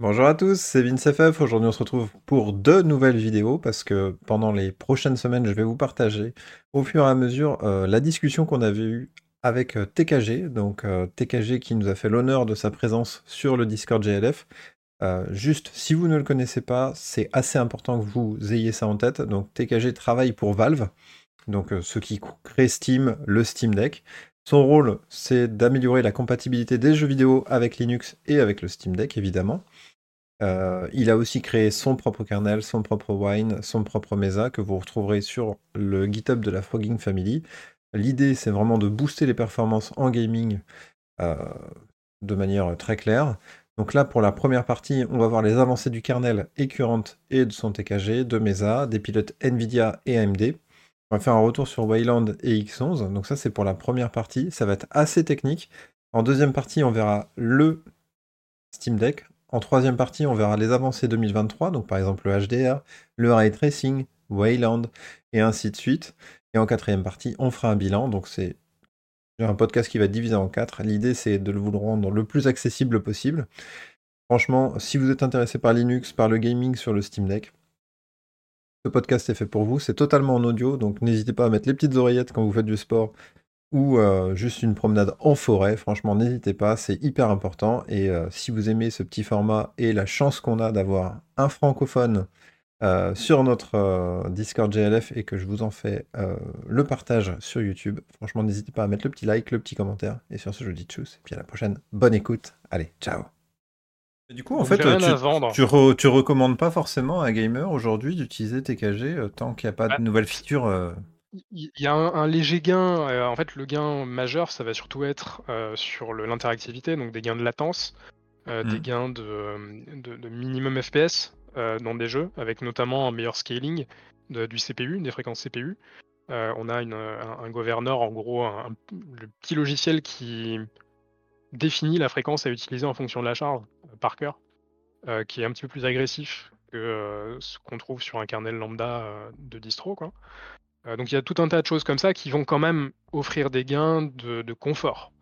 Bonjour à tous, c'est VinceFF. Aujourd'hui, on se retrouve pour deux nouvelles vidéos parce que pendant les prochaines semaines, je vais vous partager au fur et à mesure euh, la discussion qu'on avait eue avec euh, TKG. Donc, euh, TKG qui nous a fait l'honneur de sa présence sur le Discord GLF. juste, si vous ne le connaissez pas, c'est assez important que vous ayez ça en tête. Donc, TKG travaille pour Valve, donc ceux qui créent Steam, le Steam Deck. Son rôle, c'est d'améliorer la compatibilité des jeux vidéo avec Linux et avec le Steam Deck, évidemment. Euh, il a aussi créé son propre kernel, son propre wine, son propre mesa que vous retrouverez sur le GitHub de la Frogging Family. L'idée, c'est vraiment de booster les performances en gaming euh, de manière très claire. Donc là, pour la première partie, on va voir les avancées du kernel et et de son TKG, de Mesa, des pilotes NVIDIA et AMD. On va faire un retour sur Wayland et X11. Donc ça, c'est pour la première partie. Ça va être assez technique. En deuxième partie, on verra le Steam Deck en troisième partie, on verra les avancées 2023, donc par exemple le HDR, le ray tracing, Wayland, et ainsi de suite. Et en quatrième partie, on fera un bilan. Donc c'est un podcast qui va être divisé en quatre. L'idée, c'est de vous le rendre le plus accessible possible. Franchement, si vous êtes intéressé par Linux, par le gaming sur le Steam Deck, ce podcast est fait pour vous. C'est totalement en audio, donc n'hésitez pas à mettre les petites oreillettes quand vous faites du sport ou euh, juste une promenade en forêt, franchement, n'hésitez pas, c'est hyper important. Et euh, si vous aimez ce petit format et la chance qu'on a d'avoir un francophone euh, sur notre Discord GLF et que je vous en fais le partage sur YouTube, franchement, n'hésitez pas à mettre le petit like, le petit commentaire. Et sur ce, je vous dis tchuss. Et puis à la prochaine. Bonne écoute. Allez, ciao. du coup, en fait, tu, tu, recommandes pas forcément à un gamer aujourd'hui d'utiliser TKG tant qu'il n'y a pas de nouvelles features il y a un, léger gain. Euh, en fait, le gain majeur, ça va surtout être euh, sur l'interactivité, donc des gains de latence, euh, des mmh. gains de, minimum FPS dans des jeux, avec notamment un meilleur scaling du CPU, des fréquences CPU. on a un, gouverneur, en gros, le petit logiciel qui définit la fréquence à utiliser en fonction de la charge par cœur, qui est un petit peu plus agressif que ce qu'on trouve sur un kernel lambda de distro. Quoi. Euh, donc il y a tout un tas de choses comme ça qui vont quand même offrir des gains de, confort.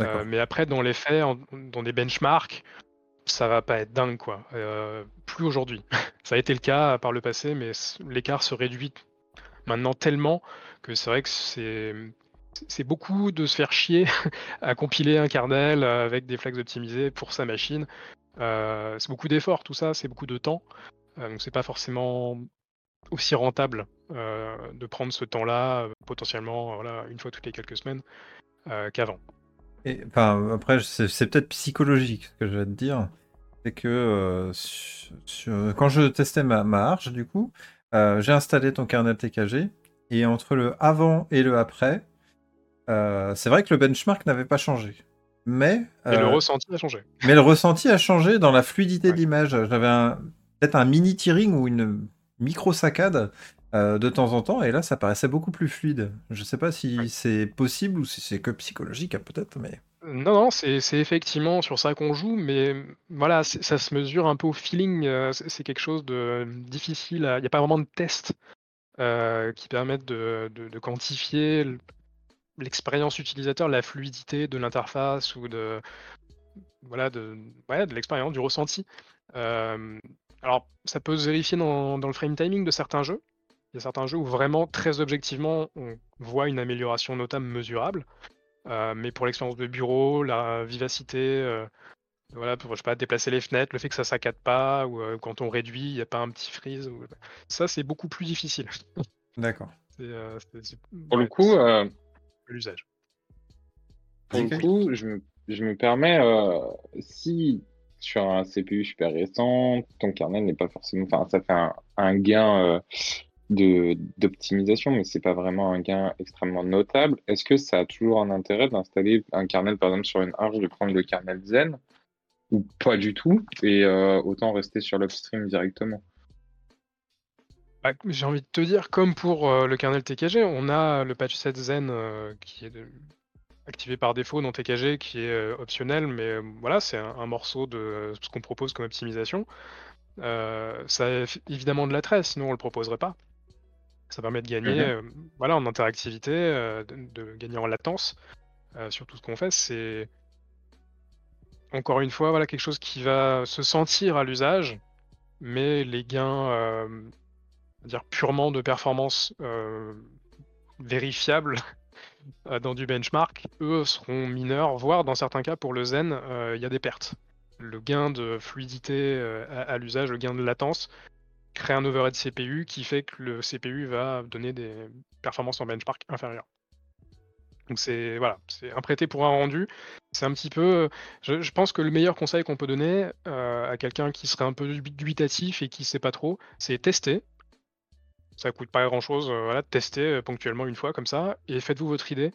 Euh, mais après, dans les faits, dans des benchmarks, ça va pas être dingue, quoi. Euh, plus aujourd'hui. ça a été le cas par le passé, mais l'écart se réduit maintenant tellement que c'est vrai que c'est c'est beaucoup de se faire chier à compiler un kernel avec des flags optimisés pour sa machine. c'est beaucoup d'efforts, tout ça, c'est beaucoup de temps. donc c'est pas forcément aussi rentable euh, de prendre ce temps-là, euh, potentiellement voilà, une fois toutes les quelques semaines, euh, qu'avant. Et, enfin, après, c'est peut-être psychologique ce que je vais te dire. C'est que quand je testais ma, ma Arch, du coup, j'ai installé ton kernel TKG. Et entre le avant et le après, c'est vrai que le benchmark n'avait pas changé. Mais, le ressenti a changé. Mais le ressenti a changé dans la fluidité de l'image. J'avais peut-être un mini tearing ou une micro saccade euh, de temps en temps, et là ça paraissait beaucoup plus fluide. Je sais pas si c'est possible ou si c'est que psychologique, hein, peut-être, mais. Non, non, c'est effectivement sur ça qu'on joue, mais voilà, ça se mesure un peu au feeling. Euh, c'est quelque chose de difficile. Il n'y a pas vraiment de tests euh, qui permettent de, quantifier l'expérience utilisateur, la fluidité de l'interface ou de voilà de, de l'expérience, du ressenti. Alors, ça peut se vérifier dans, le frame timing de certains jeux. Il y a certains jeux où vraiment, très objectivement, on voit une amélioration notable mesurable. Euh, mais pour l'expérience de bureau, la vivacité, euh, voilà, pour je sais pas, déplacer les fenêtres, le fait que ça saccade pas, ou euh, quand on réduit, il n'y a pas un petit freeze. Ça, c'est beaucoup plus difficile. D'accord. pour le coup, l'usage. Pour le coup, je me, je me permets, si sur un CPU super récent, ton kernel n'est pas forcément. Enfin, ça fait un, gain euh, d'optimisation, mais c'est pas vraiment un gain extrêmement notable. Est-ce que ça a toujours un intérêt d'installer un kernel, par exemple, sur une Arch, de prendre le kernel Zen ou pas du tout, et euh, autant rester sur l'upstream directement? Bah, J'ai envie de te dire, comme pour euh, le kernel TKG, on a le patch set Zen qui est de, activé par défaut dans TKG qui est euh, optionnel, mais euh, voilà, c'est un, morceau de ce qu'on propose comme optimisation. Euh, ça a évidemment de l'attrait, sinon on le proposerait pas. Ça permet de gagner mhm. voilà, en interactivité, de, gagner en latence sur tout ce qu'on fait. C'est encore une fois, voilà quelque chose qui va se sentir à l'usage, mais les gains, dire purement de performance vérifiables dans du benchmark, eux seront mineurs, voire dans certains cas pour le Zen, il y a des pertes. Le gain de fluidité à l'usage, le gain de latence, crée un overhead CPU qui fait que le CPU va donner des performances en benchmark inférieures. Donc c'est voilà, c'est un prêté pour un rendu. C'est un petit peu. Je, pense que le meilleur conseil qu'on peut donner euh, à quelqu'un qui serait un peu dubitatif et qui sait pas trop, c'est tester. Ça coûte pas grand chose, euh, voilà, tester euh, ponctuellement une fois comme ça, et faites-vous votre idée.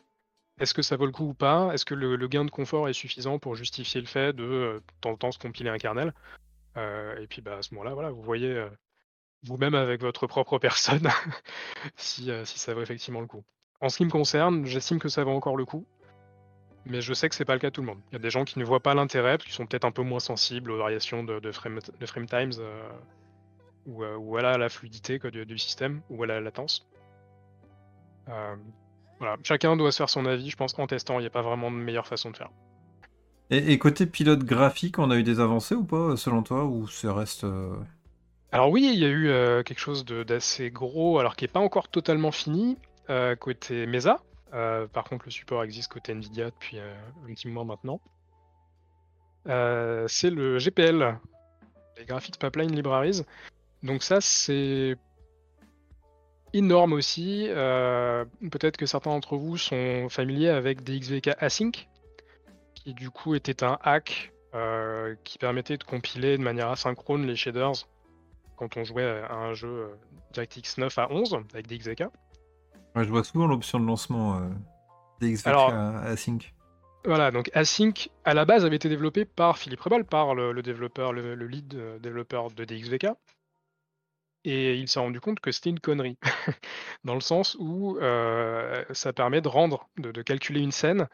Est-ce que ça vaut le coup ou pas? Est-ce que le, gain de confort est suffisant pour justifier le fait de, de temps en temps se compiler un kernel? Et puis bah, à ce moment-là, voilà, vous voyez vous-même avec votre propre personne si, si ça vaut effectivement le coup. En ce qui me concerne, j'estime que ça vaut encore le coup. Mais je sais que c'est pas le cas de tout le monde. Il y a des gens qui ne voient pas l'intérêt, qui sont peut-être un peu moins sensibles aux variations de, frame, times, euh, euh, ou, à la fluidité du, système, ou à la latence. Euh, voilà. Chacun doit se faire son avis, je pense qu'en testant, il n'y a pas vraiment de meilleure façon de faire. Et, côté pilote graphique, on a eu des avancées ou pas, selon toi, ou ça reste... Alors oui, il y a eu quelque chose d'assez gros, alors qui n'est pas encore totalement fini, euh, côté Mesa. Euh, par contre, le support existe côté Nvidia depuis euh, un petit moment maintenant. c'est le GPL, les Graphics Pipeline Libraries. Donc ça, c'est énorme aussi. Peut-être que certains d'entre vous sont familiers avec des XVK Async, qui du coup était un hack qui permettait de compiler de manière asynchrone les shaders quand on jouait à un jeu DirectX 9 à 11 avec des XVK je vois souvent l'option de lancement euh, des Async. Voilà, donc Async à la base avait été développé par Philippe Rebal, par le, développeur, le, lead euh, développeur de DXVK. Et il s'est rendu compte que c'était une connerie. Dans le sens où euh, ça permet de rendre, de, calculer une scène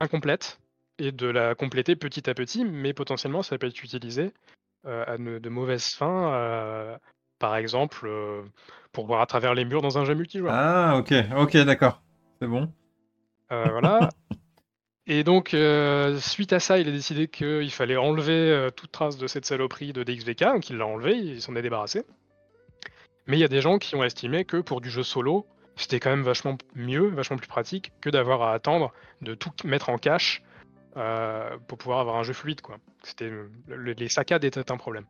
incomplète et de la compléter petit à petit, mais potentiellement ça peut être utilisé à de mauvaises fins par exemple, pour voir à travers les murs dans un jeu multijoueur. Ah, ok, ok, d'accord. C'est bon. Voilà. Et donc, euh, suite à ça, il a décidé qu'il fallait enlever toute trace de cette saloperie de DXVK, donc il l'a enlevé, il s'en est débarrassé. Mais il y a des gens qui ont estimé que pour du jeu solo, c'était quand même vachement mieux, vachement plus pratique que d'avoir à attendre de tout mettre en cache pour pouvoir avoir un jeu fluide. Les saccades étaient un problème.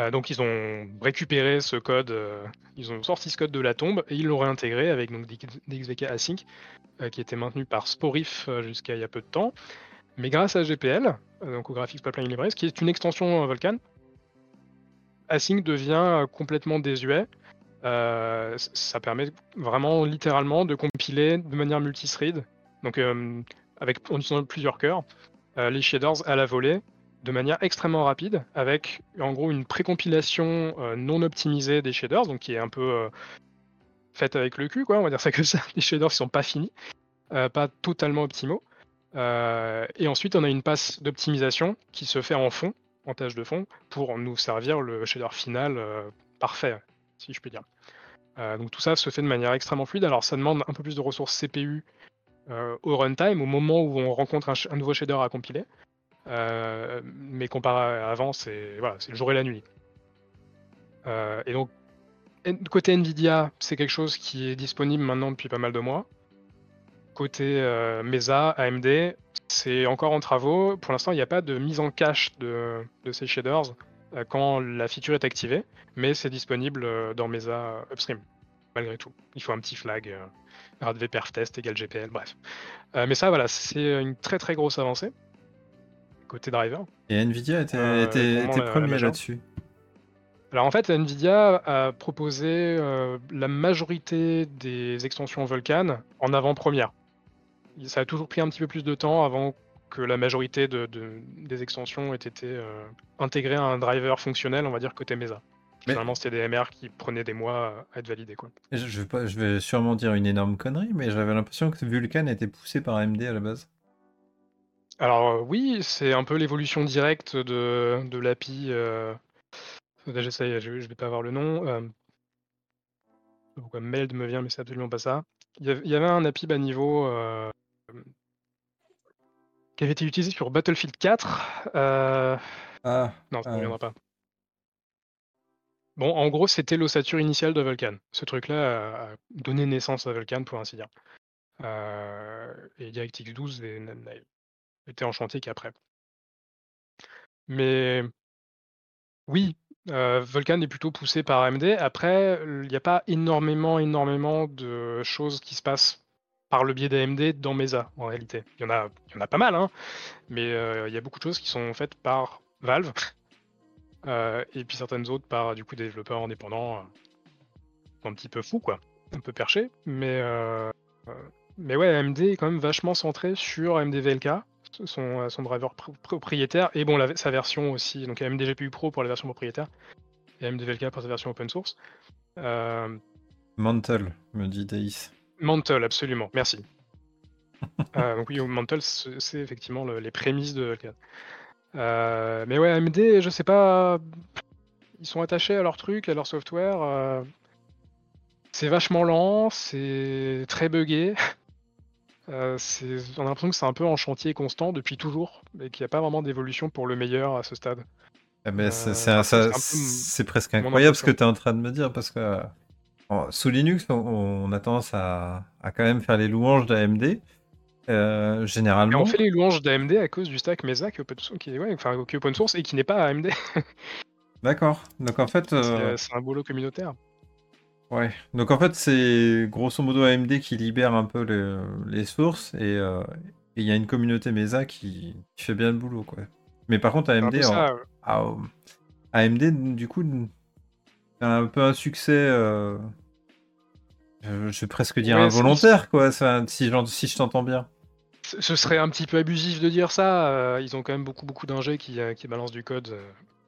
Euh, donc ils ont récupéré ce code, euh, ils ont sorti ce code de la tombe et ils l'ont réintégré avec DXVK Async euh, qui était maintenu par Sporif jusqu'à il y a peu de temps. Mais grâce à GPL, donc au Graphics Pipeline Libraries, qui est une extension Vulkan, Async devient complètement désuet. ça permet vraiment littéralement de compiler de manière multithread, donc avec en utilisant plusieurs cœurs, les shaders à la volée de manière extrêmement rapide, avec en gros une précompilation euh, non optimisée des shaders, donc qui est un peu euh, faite avec le cul, quoi, on va dire ça que ça. Les shaders qui sont pas finis, euh, pas totalement optimaux. et ensuite, on a une passe d'optimisation qui se fait en fond, de fond, pour nous servir le shader final parfait, si je puis dire. donc tout ça se fait de manière extrêmement fluide. Alors ça demande un peu plus de ressources CPU au runtime, au moment où on rencontre un nouveau shader à compiler. Euh, mais comparé à avant, c'est voilà, le jour et la nuit. Euh, et donc, côté Nvidia, c'est quelque chose qui est disponible maintenant depuis pas mal de mois. Côté euh, Mesa, AMD, c'est encore en travaux. Pour l'instant, il n'y a pas de mise en cache de, ces shaders quand la feature est activée, mais c'est disponible dans Mesa Upstream, malgré tout. Il faut un petit flag, RADV test égale GPL, bref. mais ça, voilà, c'est une très très grosse avancée côté driver. Et Nvidia était, euh, premier là-dessus. Alors en fait, Nvidia a proposé euh, la majorité des extensions Vulkan en avant-première. Ça a toujours pris un petit peu plus de temps avant que la majorité de, des extensions ait été euh, intégrées à un driver fonctionnel, on va dire côté Mesa. Généralement, c'était des MR qui prenaient des mois à être validés. Quoi. Je, vais pas, je vais sûrement dire une énorme connerie, mais j'avais l'impression que Vulkan était poussé par AMD à la base. Alors euh, oui, c'est un peu l'évolution directe de, de l'API. Euh... Ça je, vais pas avoir le nom. Euh... Pourquoi Meld me vient, mais c'est absolument pas ça. Il y avait un API bas niveau euh, qui avait été utilisé sur Battlefield 4. Euh, Ah, Non, ça ne Ah. reviendra pas. Bon, en gros, c'était l'ossature initiale de Vulcan. Ce truc-là a donné naissance à Vulcan, pour ainsi dire. Euh, et DirectX 12 est- n'a été enchanté qu'après. Mais oui, euh, Vulcan est plutôt poussé par AMD. Après, il n'y a pas énormément, énormément de choses qui se passent par le biais d'AMD dans Mesa, en réalité. Il y en a, il y en a pas mal, hein, mais euh, il y a beaucoup de choses qui sont faites par Valve. Euh, et puis certaines autres par du coup des développeurs indépendants euh, un petit peu fous quoi, un peu perchés. Mais mais ouais, AMD est quand même vachement centré sur AMD VLK, son, son driver pr- propriétaire et bon sa version aussi, donc AMD GPU Pro pour la version propriétaire et AMD VLK pour sa version open source. Mantle, me dit Deis. Mantle, absolument, merci. Euh, donc oui, Mantle, c'est effectivement le- les prémices de. Euh, mais ouais, AMD, je sais pas, ils sont attachés à leur truc, à leur software. euh, c'est vachement lent, c'est très buggé. Euh, on a l'impression que c'est un peu en chantier constant depuis toujours, et qu'il n'y a pas vraiment d'évolution pour le meilleur à ce stade. Eh ben, c'est- presque incroyable ce que tu es en train de me dire parce que en- sous Linux, on, on a tendance à, à quand même faire les louanges d'AMD. Euh, Et généralement, on fait les louanges d'AMD à cause du stack Mesa qui est open source, qui est, ouais, enfin, qui est open source et qui n'est pas AMD. d'accord. Donc en fait, C'est euh, c'est un boulot communautaire. ouais. Donc en fait, c'est grosso modo AMD qui libère un peu le- les sources et euh, et il y a une communauté Mesa qui, qui fait bien le boulot, quoi. Mais par contre, AMD, en- AMD, du coup, c'est un peu un succès, euh, je vais presque dire Ouais, involontaire, quoi, ça, si, je t'entends bien. Ce serait un petit peu abusif de dire ça. euh, ils ont quand même beaucoup, beaucoup d'ingés qui, euh, qui balancent du code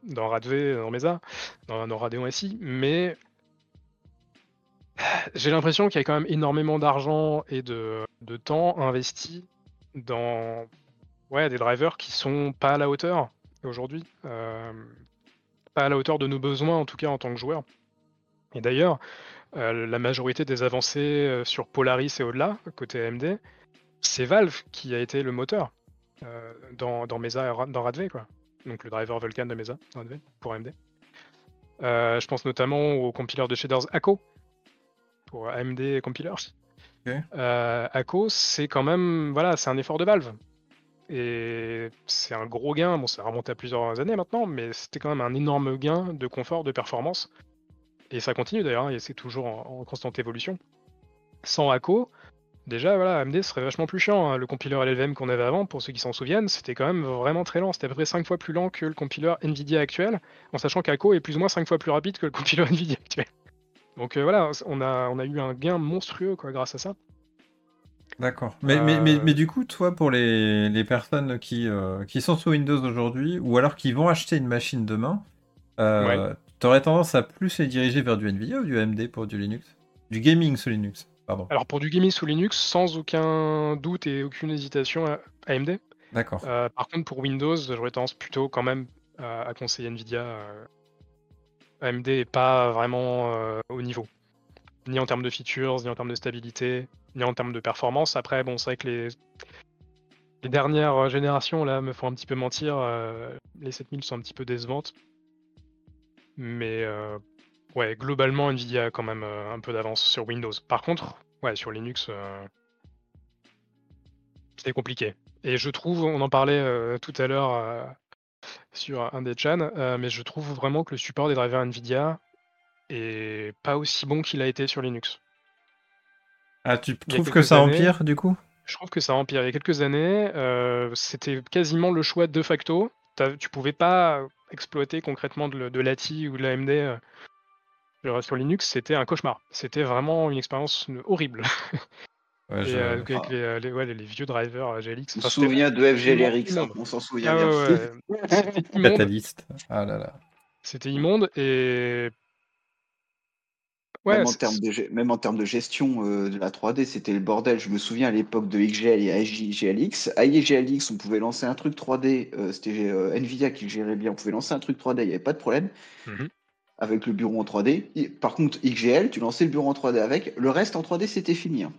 dans Radv, dans Mesa, dans, dans Radeon SI. Mais j'ai l'impression qu'il y a quand même énormément d'argent et de, de temps investi dans ouais, des drivers qui sont pas à la hauteur aujourd'hui. euh, pas à la hauteur de nos besoins, en tout cas en tant que joueur. Et d'ailleurs, la majorité des avancées euh, sur Polaris et au-delà, côté AMD, c'est Valve qui a été le moteur euh, dans, dans Mesa, dans Radve, quoi. Donc le driver Vulkan de Mesa, dans pour AMD. Euh, je pense notamment au compiler de shaders Akko, pour AMD Compilers. Ok. Euh, Akko, c'est quand même, voilà, c'est un effort de Valve. Et c'est un gros gain, bon ça remonte à plusieurs années maintenant, mais c'était quand même un énorme gain de confort, de performance. Et ça continue d'ailleurs, hein, et c'est toujours en, en constante évolution. Sans Akko, déjà voilà, AMD serait vachement plus chiant. hein. Le compiler LLVM qu'on avait avant, pour ceux qui s'en souviennent, c'était quand même vraiment très lent. C'était à peu près 5 fois plus lent que le compiler Nvidia actuel, en sachant qu'Akko est plus ou moins 5 fois plus rapide que le compiler Nvidia actuel. Donc euh, voilà, on a, on a eu un gain monstrueux quoi, grâce à ça. D'accord. Mais, mais, mais, mais du coup, toi, pour les, les personnes qui, euh, qui sont sous Windows aujourd'hui, ou alors qui vont acheter une machine demain, euh, t'aurais tendance à plus les diriger vers du Nvidia ou du AMD pour du Linux? Du gaming sous Linux, pardon. Alors pour du gaming sous Linux, sans aucun doute et aucune hésitation, à- AMD. D'accord. Euh, par contre, pour Windows, j'aurais tendance plutôt quand même à, à conseiller Nvidia. euh, AMD est pas vraiment euh, au niveau, ni en termes de features, ni en termes de stabilité, ni en termes de performance. Après, bon, c'est vrai que les, les dernières générations là me font un petit peu mentir. euh, les 7000 sont un petit peu décevantes, mais euh, ouais, globalement, Nvidia a quand même euh, un peu d'avance sur Windows. Par contre, ouais, sur Linux, euh, c'est compliqué. Et je trouve, on en parlait tout à l'heure sur un des chans, mais je trouve vraiment que le support des drivers Nvidia est pas aussi bon qu'il a été sur Linux. Ah, tu trouves que ça années- empire, du coup? Je trouve que ça empire. Il y a quelques années, euh, c'était quasiment le choix de facto. Tu pouvais pas exploiter concrètement de, de l'ATI ou de l'AMD euh, sur- Linux, c'était un cauchemar. C'était vraiment une expérience horrible. Ouais, Et, euh, avec les, les- ouais, les- les vieux drivers euh, GLX. On se souvient de FGLRX, hein, on s'en souvient Ah bien. ouais, ouais. C'était immonde. Catalyst. Ah là là. C'était immonde et. Ouais, même, en termes de, même en termes de gestion euh, de la 3D, c'était le bordel. Je me souviens à l'époque de XGL et AIGLX. AIGLX, on pouvait lancer un truc 3D, euh, c'était euh, Nvidia qui le gérait bien. On pouvait lancer un truc 3D, il n'y avait pas de problème Mhm. avec le bureau en 3D. Et- par contre, XGL, tu lançais le bureau en 3D avec. Le reste en 3D, c'était fini. hein.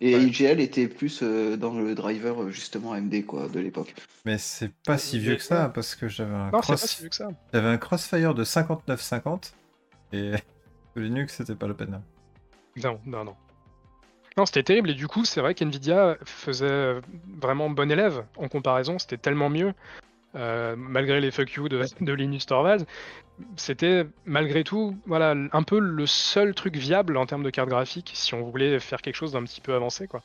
Et Ouais. IGL était plus euh, dans le driver justement AMD quoi de l'époque. Mais c'est pas si vieux que ça, parce que j'avais un, Non, c'est pas cross... si vieux que ça. j'avais un Crossfire de 59-50, et Linux, c'était pas la peine. Non, non, non. Non, c'était terrible, et du coup, c'est vrai qu'NVIDIA faisait vraiment bon élève en comparaison, c'était tellement mieux, euh, malgré les fuck you de, de Linus Torvalds. C'était malgré tout, voilà, un peu le seul truc viable en termes de carte graphique si on voulait faire quelque chose d'un petit peu avancé, quoi.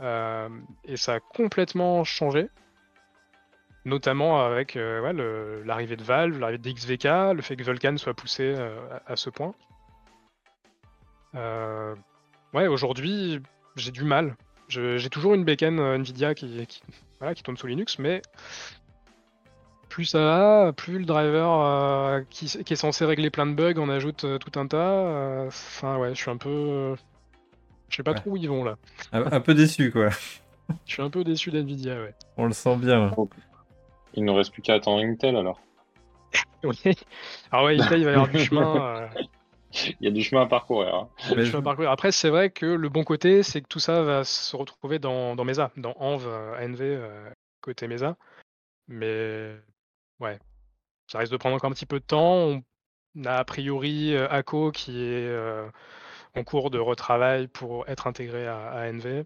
Euh, et ça a complètement changé, notamment avec euh, l'arrivée de Valve, l'arrivée de XVK, le fait que Vulkan soit poussé à ce point. Euh, ouais, aujourd'hui, j'ai du mal. J'ai toujours une bécane euh, Nvidia qui, qui, voilà, qui tourne sous Linux, mais plus ça va, plus le driver euh, qui, qui est censé régler plein de bugs en ajoute euh, tout un tas. euh, Enfin, ouais, je suis un peu. je sais pas Ouais. trop où ils vont là. Un, un peu déçu, quoi. Je suis un peu déçu d'Nvidia, ouais. On le sent bien. là. Il ne reste plus qu'à attendre Intel alors. Oui. Alors ouais, Intel, il va y avoir du chemin. Il y a du chemin à parcourir. hein. il y a du Mais chemin à parcourir. Après, c'est vrai que le bon côté, c'est que tout ça va se retrouver dans, dans Mesa, dans Env, euh, ANV, euh, côté Mesa. Mais ouais, ça risque de prendre encore un petit peu de temps. On a a priori euh, ACO qui est euh, en cours de retravail pour être intégré à, à ANV.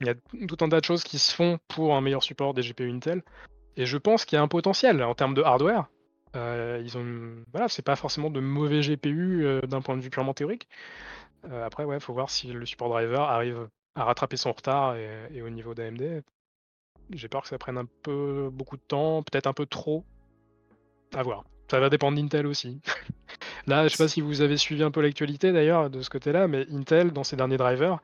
Il y a tout un tas de choses qui se font pour un meilleur support des GPU Intel. Et je pense qu'il y a un potentiel en termes de hardware. Euh, ils ont, voilà, c'est pas forcément de mauvais GPU euh, d'un point de vue purement théorique. Euh, après, ouais, faut voir si le support driver arrive à rattraper son retard et, au niveau d'AMD. J'ai peur que ça prenne un peu beaucoup de temps, peut-être un peu trop. À voir. Ça va dépendre d'Intel aussi. Là, je sais pas si vous avez suivi un peu l'actualité d'ailleurs de ce côté-là, mais Intel, dans ses derniers drivers,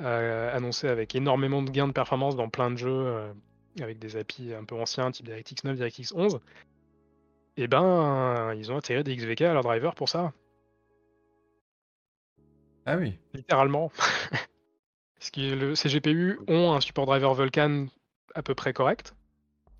euh, annoncé avec énormément de gains de performance dans plein de jeux, avec des API un peu anciens, type DirectX 9, DirectX 11, et ben, ils ont intégré des XVK à leur driver pour ça, Ah oui. littéralement. Parce que le, ces GPU ont un support driver Vulkan à peu près correct.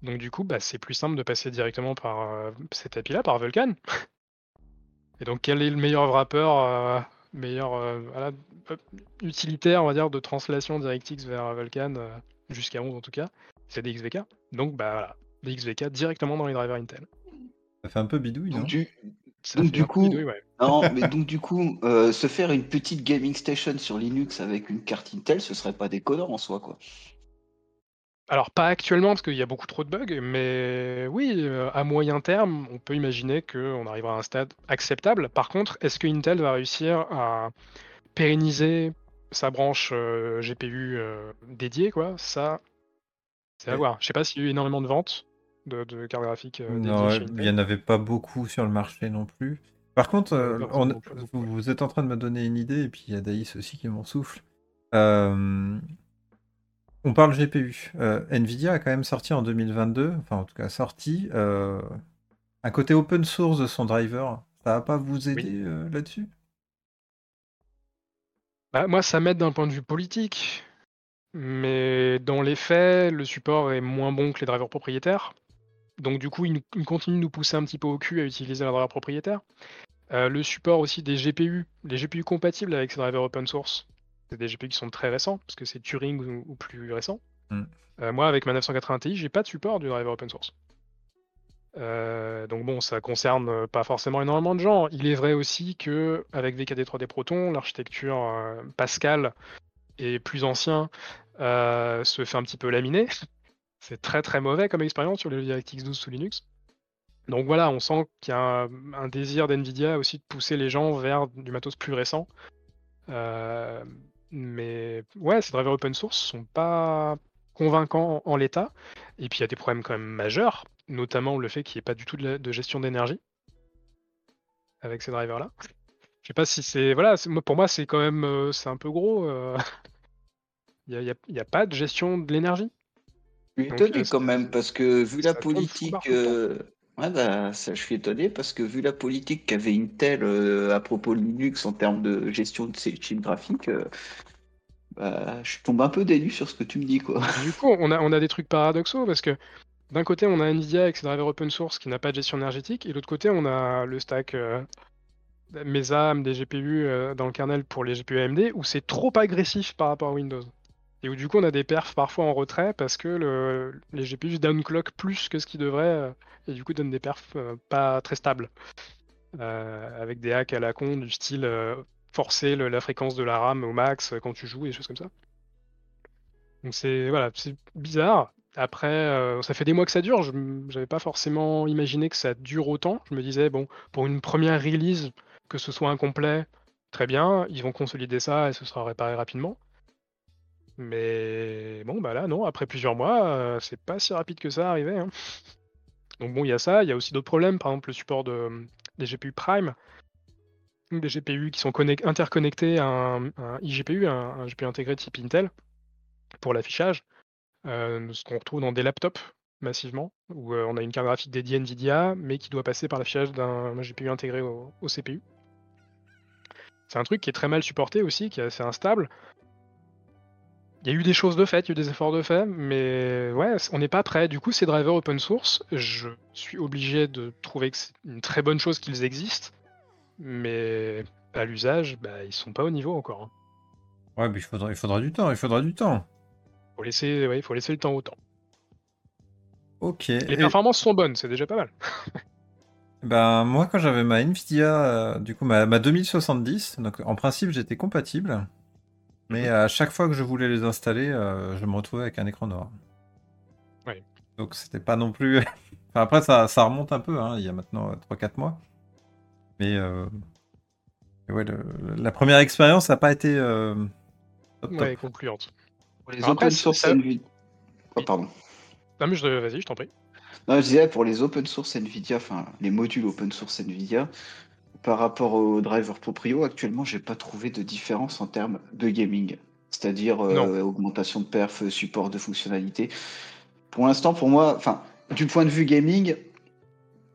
Donc du coup, bah, c'est plus simple de passer directement par euh, cette API-là, par Vulkan. Et donc quel est le meilleur wrapper, euh, meilleur euh, voilà, euh, utilitaire, on va dire, de translation DirectX vers Vulkan, euh, jusqu'à 11 en tout cas, c'est des XVK. Donc bah voilà, des XVK directement dans les drivers Intel. Ça fait un peu bidouille, non? Donc du, Ça Donc, fait du un peu coup- bidouille, ouais. non, mais donc du coup, euh, se faire une petite gaming station sur Linux avec une carte Intel, ce serait pas déconnant en soi quoi. Alors pas actuellement parce qu'il y a beaucoup trop de bugs, mais oui, euh, à moyen terme, on peut imaginer qu'on arrivera à un stade acceptable. Par contre, est-ce que Intel va réussir à pérenniser sa branche euh, GPU euh, dédiée, quoi? Ça, c'est à Ouais. voir. Je sais pas s'il y a eu énormément de ventes de, de cartes graphiques euh, Non, il n'y en avait pas beaucoup sur le marché non plus. Par contre, Euh, euh, on- vous, êtes en train de me donner une idée, et puis il y a Daïs aussi qui m'en souffle. Euh, on parle GPU. Nvidia a quand même sorti en 2022, enfin en tout cas sorti, un côté open source de son driver. Ça va pas vous aider là-dessus? Bah, moi, ça m'aide d'un point de vue politique, mais dans les faits, le support est moins bon que les drivers propriétaires. Donc du coup, il, nous- il continue de nous pousser un petit peu au cul à utiliser la driver propriétaire. Euh, le support aussi des GPU, les GPU compatibles avec ces drivers open source, c'est des GPU qui sont très récents, parce que c'est Turing ou, ou plus récent. Mm. Euh, moi, avec ma 980 Ti, j'ai pas de support du driver open source. Euh, donc bon, ça concerne pas forcément énormément de gens. Il est vrai aussi que avec VKD 3D Proton, l'architecture Pascal et plus ancien se fait un petit peu laminer. C'est très très mauvais comme expérience sur les DirectX 12 sous Linux. Donc voilà, on sent qu'il y a un, désir d'NVIDIA aussi de pousser les gens vers du matos plus récent. Euh, mais ouais, ces drivers open source sont pas convaincants en, l'état. Et puis il y a des problèmes quand même majeurs, notamment le fait qu'il n'y ait pas du tout de, gestion d'énergie avec ces drivers-là. Je sais pas si c'est voilà, pour moi c'est quand même euh, un peu gros. euh. Il n'y a pas de gestion de l'énergie. Je suis Donc, étonné euh, quand même parce que vu la politique, euh, ouais, bah, ça, je suis étonné parce que vu la politique qu'avait Intel euh, à propos de Linux en termes de gestion de ses chips graphiques, euh, bah, je tombe un peu dénu sur ce que tu me dis quoi. Du coup, on a, on a des trucs paradoxaux parce que d'un côté, on a Nvidia avec ses drivers open source qui n'a pas de gestion énergétique, et de l'autre côté, on a le stack euh, Mesa, des GPU dans le kernel pour les GPU AMD, où c'est trop agressif par rapport à Windows. Et où du coup on a des perfs parfois en retrait parce que le, les GPU downclock plus que ce qu'ils devraient et du coup donnent des perfs pas très stables. avec des hacks à la con du style forcer la fréquence de la RAM au max quand tu joues et des choses comme ça. Donc c'est voilà, c'est bizarre. Après, euh, ça fait des mois que ça dure. Je n'avais pas forcément imaginé que ça dure autant. Je me disais, bon, pour une première release, que ce soit incomplet, très bien. Ils vont consolider ça et ce sera réparé rapidement. Mais bon, bah là, non, après plusieurs mois, euh, c'est pas si rapide que ça arrivé. Hein. Donc bon, il y a ça. Il y a aussi d'autres problèmes. Par exemple, le support de, des GPU Prime. Des GPU qui sont interconnectés à un, iGPU, un, un GPU intégré type Intel pour l'affichage, euh, ce qu'on retrouve dans des laptops massivement, où euh, on a une carte graphique dédiée NVIDIA, mais qui doit passer par l'affichage d'un GPU intégré au, CPU. C'est un truc qui est très mal supporté aussi, qui est assez instable. Il y a eu des choses de fait, il y a eu des efforts de fait, mais ouais, on n'est pas prêt. Du coup, ces drivers open source, je suis obligé de trouver que c'est une très bonne chose qu'ils existent, mais à l'usage, bah, ils sont pas au niveau encore. Hein. Ouais, mais il faudra, il faudra du temps, il faudra du temps. Faut laisser, il faut laisser le temps au temps. Ok. Les performances sont bonnes, c'est déjà pas mal. ben, moi, quand j'avais ma Nvidia, euh, du coup, ma, 2070, donc en principe, j'étais compatible. Mais mhm. à chaque fois que je voulais les installer, euh, je me retrouvais avec un écran noir. Donc, c'était pas non plus. après, ça, ça, remonte un peu, hein, il y a maintenant 3-4 mois. Mais. Euh, ouais, la première expérience n'a pas été. ouais, concluante. Pour les open source NVIDIA. Oh, pardon. Non, mais je... vas-y, je t'en prie. Non, je disais pour les open source NVIDIA, enfin les modules open source NVIDIA, par rapport aux drivers proprio, actuellement, j'ai pas trouvé de différence en termes de gaming. C'est-à-dire euh, augmentation de perf, support de fonctionnalités. Pour l'instant, pour moi, enfin, du point de vue gaming,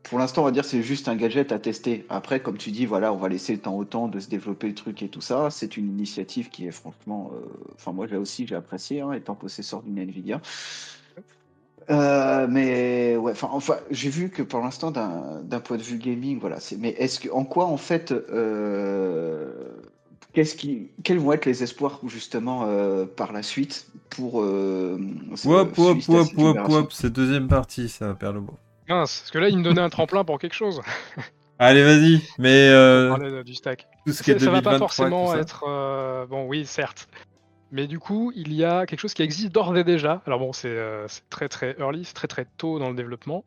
pour l'instant, on va dire c'est juste un gadget à tester. Après, comme tu dis, voilà, on va laisser le temps au temps de se développer le truc et tout ça. C'est une initiative qui est franchement, euh, enfin moi j'ai aussi j'ai apprécié, hein, étant possesseur d'une Nvidia. Euh, mais ouais, enfin, enfin j'ai vu que pour l'instant, d'un point de vue gaming, voilà. Mais est-ce que, en quoi en fait, euh, qu'est-ce qui, quels vont être les espoirs justement par la suite pour Wop, wop, wop, wop, wop, c'est deuxième partie, ça, Père Lobo. Mince, parce que là, il me donnait un tremplin pour quelque chose. Allez, vas-y. Mais euh, du stack. Tout ce qui est ça va pas forcément être. Euh, bon, oui, certes. Mais du coup, il y a quelque chose qui existe d'ores et déjà. Alors bon, c'est euh, très très early, c'est très très tôt dans le développement,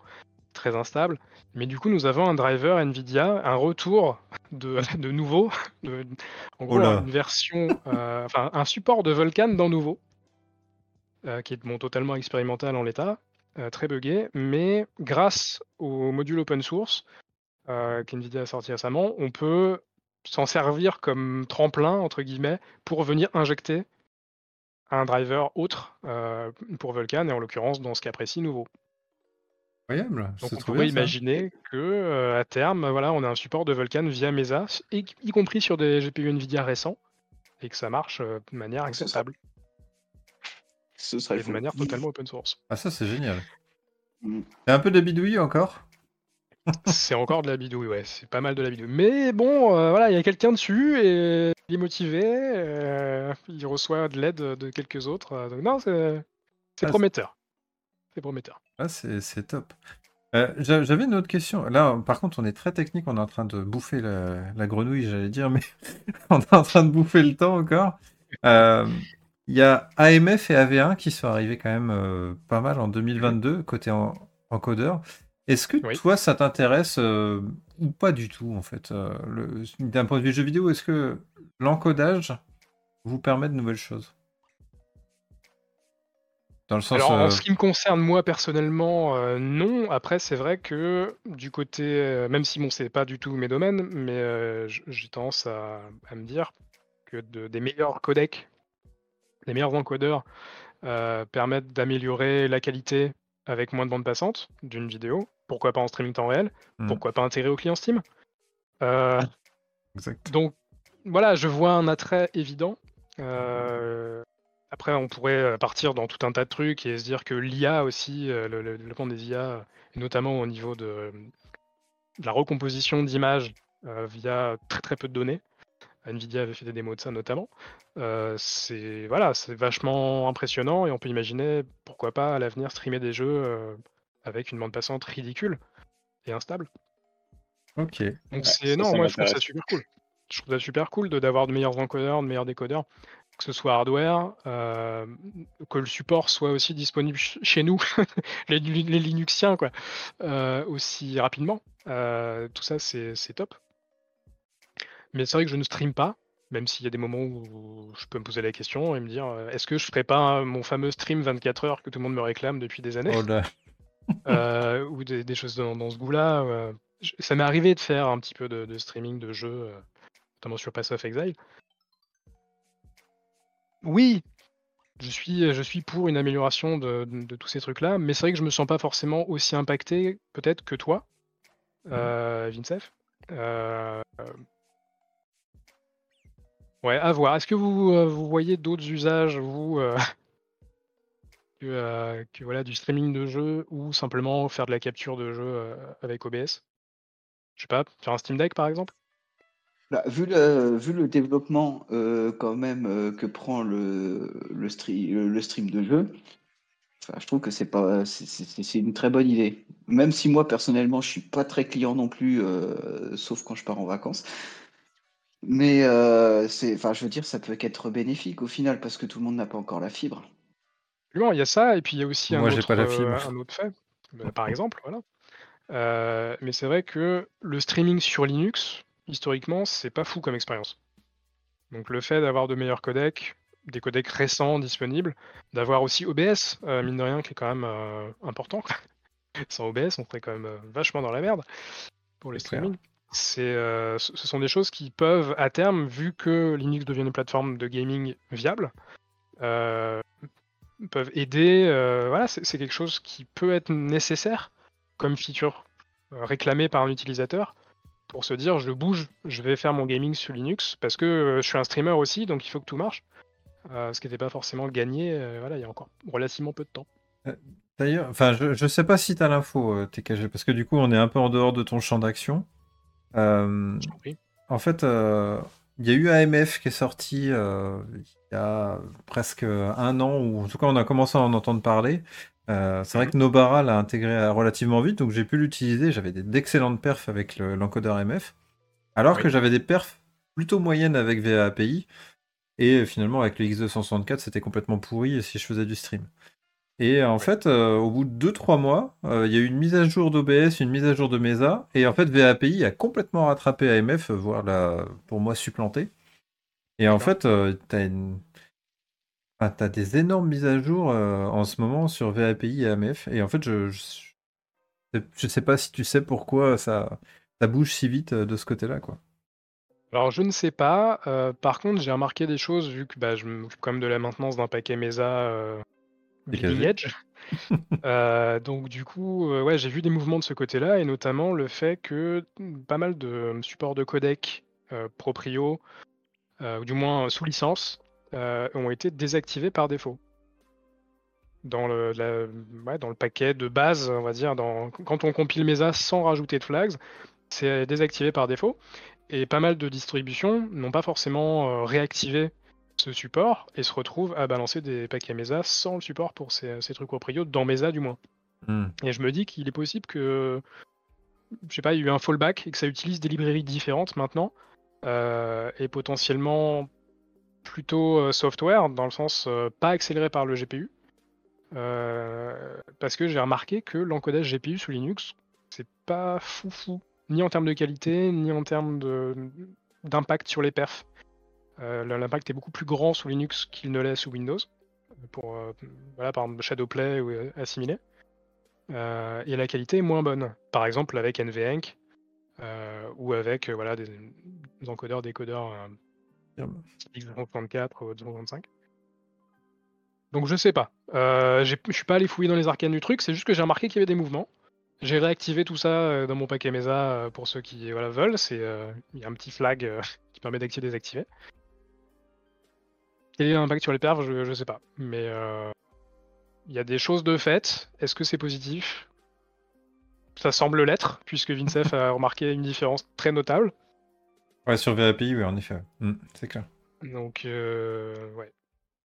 très instable. Mais du coup, nous avons un driver Nvidia, un retour de, de nouveau, de, en gros, une version, enfin un support de Vulkan dans nouveau, qui est bon, totalement expérimental en l'état, euh, très buggé, mais grâce au module open source euh, qu'NVIDIA a sorti récemment, on peut s'en servir comme tremplin, entre guillemets, pour venir injecter un driver autre euh, pour Vulkan, et en l'occurrence, dans ce cas précis, nouveau. Incroyable. Donc on pourrait imaginer que à terme, voilà, on a un support de Vulkan via Mesa, y, compris sur des GPU Nvidia récents, et que ça marche de manière acceptable. Ce serait de manière totalement open source. Ah, ça, c'est génial. Mm. C'est un peu de bidouille encore? C'est encore de la bidouille, ouais. C'est pas mal de la bidouille. Mais bon, euh, voilà, il y a quelqu'un dessus et il est motivé. Euh, il reçoit de l'aide de quelques autres. Euh, donc, non, c'est ah, prometteur. C'est prometteur. Ah, c'est top. J'avais une autre question. Là, par contre, on est très technique. On est en train de bouffer la, la grenouille, j'allais dire, mais on est en train de bouffer le temps encore. Il y a AMF et AV1 qui sont arrivés quand même pas mal en 2022, côté encodeur. Est-ce que toi, ça t'intéresse euh, ou pas du tout, en fait euh, D'un point de vue jeu vidéo, est-ce que l'encodage vous permet de nouvelles choses? Dans le sens, Alors, en ce qui me concerne, moi, personnellement, non. Après, c'est vrai que du côté, même si bon, c'est pas du tout mes domaines, mais j'ai tendance à, me dire que des meilleurs codecs les meilleurs encodeurs euh, permettent d'améliorer la qualité avec moins de bande passante d'une vidéo. Pourquoi pas en streaming temps réel hmm. Pourquoi pas intégrer au client Steam euh, Donc voilà, je vois un attrait évident. Euh, après, on pourrait partir dans tout un tas de trucs et se dire que l'IA aussi, le, développement des IA, notamment au niveau de, la recomposition d'images, via très très peu de données. Nvidia avait fait des démos de ça notamment. c'est voilà, c'est vachement impressionnant et on peut imaginer pourquoi pas à l'avenir streamer des jeux avec une bande passante ridicule et instable. Ok. Donc c'est non, moi je trouve ça super cool. Je trouve ça super cool de d'avoir de meilleurs encodeurs, de meilleurs décodeurs, que ce soit hardware, que le support soit aussi disponible chez nous, les, Linuxiens quoi, aussi rapidement. tout ça c'est top. Mais c'est vrai que je ne stream pas, même s'il y a des moments où je peux me poser la question et me dire est-ce que je ferais pas mon fameux stream 24 heures que tout le monde me réclame depuis des années? Oh euh, Ou des, choses dans, ce goût-là. Euh, ça m'est arrivé de faire un petit peu de, streaming de jeux, euh, notamment sur Pass of Exile. Oui, je suis, je suis pour une amélioration de, tous ces trucs-là, mais c'est vrai que je me sens pas forcément aussi impacté, peut-être, que toi, mmh. Vincef. Ouais, à voir. Est-ce que vous, vous voyez d'autres usages, vous, euh, euh, voilà, du streaming de jeux ou simplement faire de la capture de jeux avec OBS Je sais pas, faire un Steam Deck par exemple? Bah, vu, le, développement quand même que prend le, stream de jeu, je trouve que c'est une très bonne idée. Même si moi personnellement je suis pas très client non plus, sauf quand je pars en vacances. Mais euh, c'est, enfin, je veux dire, ça peut qu'être bénéfique au final parce que tout le monde n'a pas encore la fibre. Il y a ça, et puis il y a aussi un, autre, pas la euh, un autre fait, bah, par exemple, voilà. Euh, mais c'est vrai que le streaming sur Linux, historiquement, c'est pas fou comme expérience. Donc le fait d'avoir de meilleurs codecs, des codecs récents disponibles, d'avoir aussi OBS, mine de rien, qui est quand même important. Sans OBS, on serait quand même vachement dans la merde pour les streamings c'est, euh, ce sont des choses qui peuvent, à terme, vu que Linux devient une plateforme de gaming viable, euh, peuvent aider. Euh, voilà, c'est quelque chose qui peut être nécessaire comme feature réclamée par un utilisateur pour se dire je bouge, je vais faire mon gaming sur Linux parce que je suis un streamer aussi, donc il faut que tout marche. ce qui n'était pas forcément gagné, voilà, il y a encore relativement peu de temps. D'ailleurs, enfin, je, ne sais pas si tu as l'info, TKG, parce que du coup, on est un peu en dehors de ton champ d'action. Euh, en fait, euh, il y a eu AMF qui est sorti euh, il y a presque un an, ou en tout cas on a commencé à en entendre parler. c'est vrai que Nobara l'a intégré relativement vite, donc j'ai pu l'utiliser. J'avais d'excellentes perfs avec l'encodeur MF, alors que j'avais des perfs plutôt moyennes avec VAAPI. Et finalement, avec le X264, c'était complètement pourri si je faisais du stream. Et en fait, euh, au bout de 2-3 mois, euh, il y a eu une mise à jour d'OBS, une mise à jour de Mesa, et en fait, VAPI a complètement rattrapé AMF, voire la, pour moi supplanté. Et en fait, euh, tu as, des énormes mises à jour en ce moment sur VAPI et AMF. Et en fait, je, je, sais pas si tu sais pourquoi ça, ça bouge si vite de ce côté-là, quoi. Alors je ne sais pas. par contre, j'ai remarqué des choses vu que bah, je m'occupe quand même de la maintenance d'un paquet Mesa Edge. Euh, donc du coup, euh, ouais, j'ai vu des mouvements de ce côté-là, et notamment le fait que pas mal de supports de codec euh, proprio, ou du moins sous licence, ont été désactivés par défaut. Dans le, dans le paquet de base, on va dire, dans, quand on compile Mesa sans rajouter de flags, c'est désactivé par défaut. Et pas mal de distributions n'ont pas forcément réactivé ce support et se retrouve à balancer des paquets Mesa sans le support pour ces, trucs proprio, dans Mesa du moins. Hmm. Et je me dis qu'il est possible que, je sais pas, il y a eu un fallback et que ça utilise des librairies différentes maintenant euh, et potentiellement plutôt euh, software, dans le sens euh, pas accéléré par le GPU. parce que j'ai remarqué que l'encodage GPU sous Linux, c'est pas fou fou, ni en termes de qualité, ni en termes d'impact sur les perfs. Euh, l'impact est beaucoup plus grand sous Linux qu'il ne l'est sous Windows, pour euh, voilà, par exemple Shadowplay ou euh, assimilé. et la qualité est moins bonne. Par exemple avec NVENC ou avec voilà, des, encodeurs, décodeurs X64 ou 235. Donc je sais pas. je suis pas allé fouiller dans les arcanes du truc, c'est juste que j'ai remarqué qu'il y avait des mouvements. J'ai réactivé tout ça dans mon paquet Mesa pour ceux qui voilà, veulent. C'est il y a un petit flag qui permet d'activer et désactiver. Quel est l'impact sur les perfs je, ne sais pas. Mais euh, il y a des choses de fait. Est-ce que c'est positif? Ça semble l'être, puisque Vincef a remarqué une différence très notable. Ouais, sur VAPI, oui, en effet. Mm, c'est clair. Donc, euh, ouais.